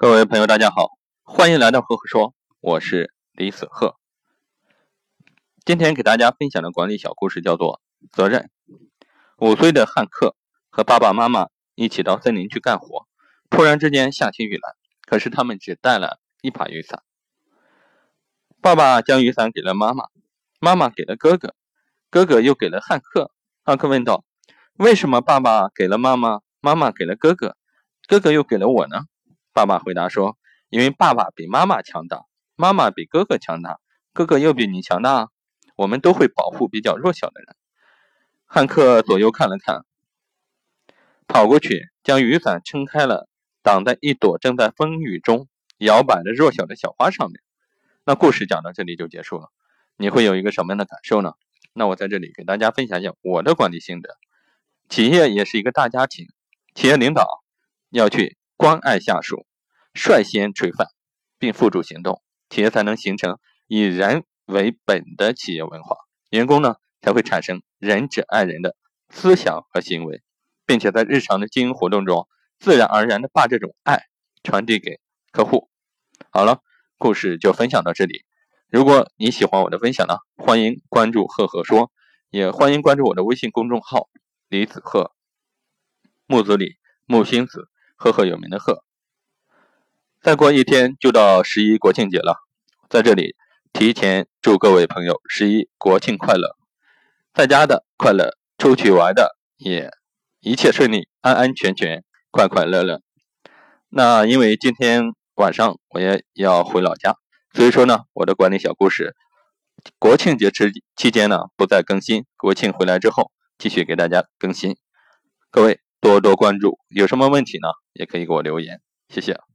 各位朋友，大家好，欢迎来到赫赫说，我是李子赫。今天给大家分享的管理小故事叫做《责任》。五岁的汉克和爸爸妈妈一起到森林去干活，突然之间下起雨来，可是他们只带了一把雨伞。爸爸将雨伞给了妈妈，妈妈给了哥哥，哥哥又给了汉克。汉克问道：“为什么爸爸给了妈妈，妈妈给了哥哥，哥哥又给了我呢？”爸爸回答说：“因为爸爸比妈妈强大，妈妈比哥哥强大，哥哥又比你强大。我们都会保护比较弱小的人。”汉克左右看了看，跑过去将雨伞撑开了，挡在一朵正在风雨中摇摆的弱小的小花上面。那故事讲到这里就结束了。你会有一个什么样的感受呢？那我在这里给大家分享一下我的管理心得。企业也是一个大家庭，企业领导要去。关爱下属，率先垂范，并付诸行动，企业才能形成以人为本的企业文化，员工呢才会产生仁者爱人的思想和行为，并且在日常的经营活动中，自然而然的把这种爱传递给客户。好了，故事就分享到这里。如果你喜欢我的分享呢，欢迎关注赫赫说，也欢迎关注我的微信公众号李子赫，木子李，木星子。赫赫有名的赫，再过一天就到十一国庆节了，在这里提前祝各位朋友十一国庆快乐，在家的快乐，出去玩的也一切顺利，安安全全，快快乐乐。那因为今天晚上我也要回老家，所以说呢，我的管理小故事，国庆节之期间呢不再更新，国庆回来之后继续给大家更新，各位。多多关注，有什么问题呢？也可以给我留言，谢谢。